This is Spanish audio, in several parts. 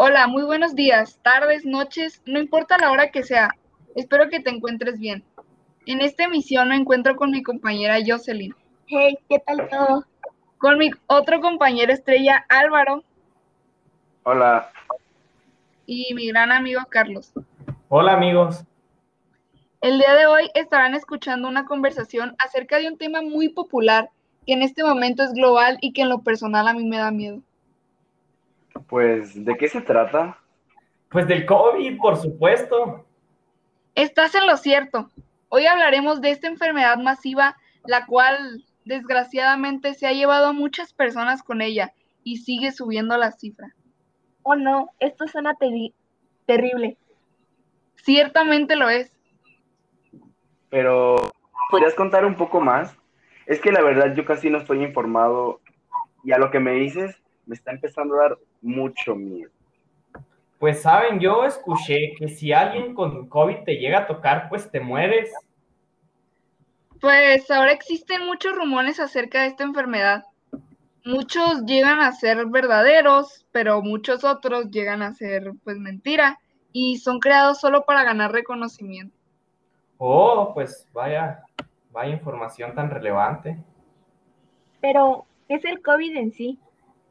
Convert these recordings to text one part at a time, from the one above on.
Hola, muy buenos días, tardes, noches, no importa la hora que sea. Espero que te encuentres bien. En esta emisión me encuentro con mi compañera Jocelyn. Hey, ¿qué tal todo? Con mi otro compañero estrella Álvaro. Hola. Y mi gran amigo Carlos. Hola amigos. El día de hoy estarán escuchando una conversación acerca de un tema muy popular que en este momento es global y que en lo personal a mí me da miedo. Pues, ¿de qué se trata? Pues del COVID, por supuesto. Estás en lo cierto. Hoy hablaremos de esta enfermedad masiva, la cual desgraciadamente se ha llevado a muchas personas con ella y sigue subiendo la cifra. Oh no, esto suena terrible. Ciertamente lo es. Pero, ¿podrías contar un poco más? Es que la verdad yo casi no estoy informado y a lo que me dices me está empezando a dar mucho miedo. Pues saben, yo escuché que si alguien con COVID te llega a tocar, pues te mueres. Pues ahora existen muchos rumores acerca de esta enfermedad. Muchos llegan a ser verdaderos, pero muchos otros llegan a ser pues mentira y son creados solo para ganar reconocimiento. Oh, pues vaya, Vaya información tan relevante. Pero, ¿qué es el COVID en sí?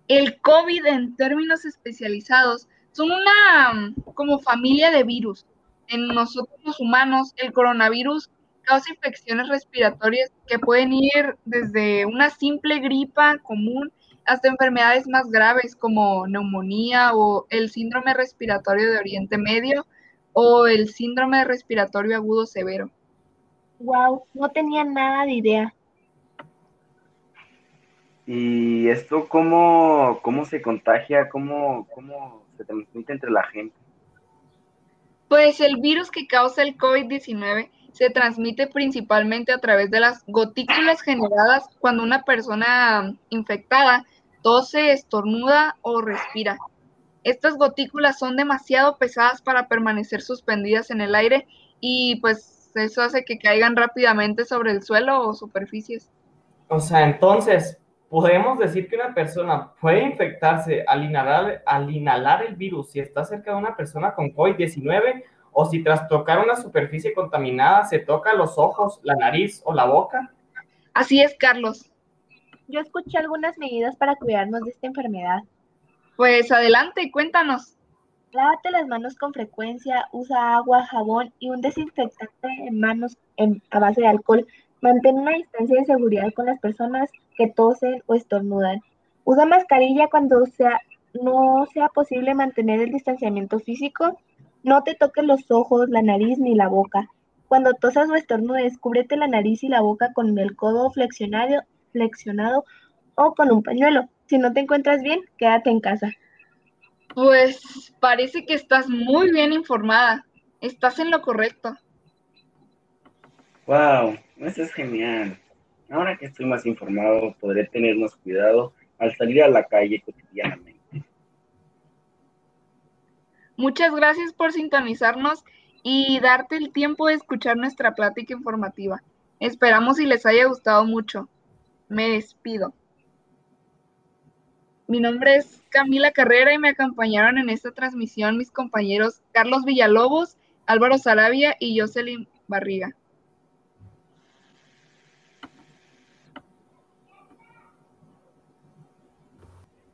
El COVID en términos especializados son una como familia de virus. En nosotros los humanos, el coronavirus causa infecciones respiratorias que pueden ir desde una simple gripa común hasta enfermedades más graves como neumonía o el síndrome respiratorio de Oriente Medio o el síndrome respiratorio agudo severo. Wow, no tenía nada de idea. ¿Y esto cómo, cómo se contagia? ¿Cómo, ¿Cómo se transmite entre la gente? Pues el virus que causa el COVID-19 se transmite principalmente a través de las gotículas generadas cuando una persona infectada tose, estornuda o respira. Estas gotículas son demasiado pesadas para permanecer suspendidas en el aire y pues eso hace que caigan rápidamente sobre el suelo o superficies. O sea, entonces, podemos decir que una persona puede infectarse al inhalar, al inhalar el virus si está cerca de una persona con COVID-19 o si tras tocar una superficie contaminada se toca los ojos, la nariz o la boca. Así es, Carlos. Yo escuché algunas medidas para cuidarnos de esta enfermedad. Pues adelante, cuéntanos. Lávate las manos con frecuencia, usa agua, jabón y un desinfectante en manos a base de alcohol. Mantén una distancia de seguridad con las personas que tosen o estornudan. Usa mascarilla cuando sea, no sea posible mantener el distanciamiento físico. No te toques los ojos, la nariz ni la boca. Cuando tosas o estornudes, cúbrete la nariz y la boca con el codo flexionado, flexionado o con un pañuelo. Si no te encuentras bien, quédate en casa. Pues parece que estás muy bien informada. Estás en lo correcto. Wow, eso es genial. Ahora que estoy más informado, podré tener más cuidado al salir a la calle cotidianamente. Muchas gracias por sintonizarnos y darte el tiempo de escuchar nuestra plática informativa. Esperamos y les haya gustado mucho. Me despido. Mi nombre es Camila Carrera y me acompañaron en esta transmisión mis compañeros Carlos Villalobos, Álvaro Sarabia y Jocelyn Barriga.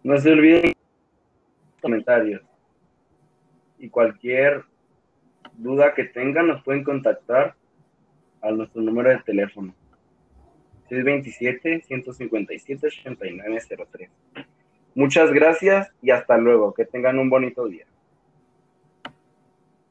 No se olviden comentarios y cualquier duda que tengan nos pueden contactar a nuestro número de teléfono 627 157 8903. Muchas gracias y hasta luego. Que tengan un bonito día.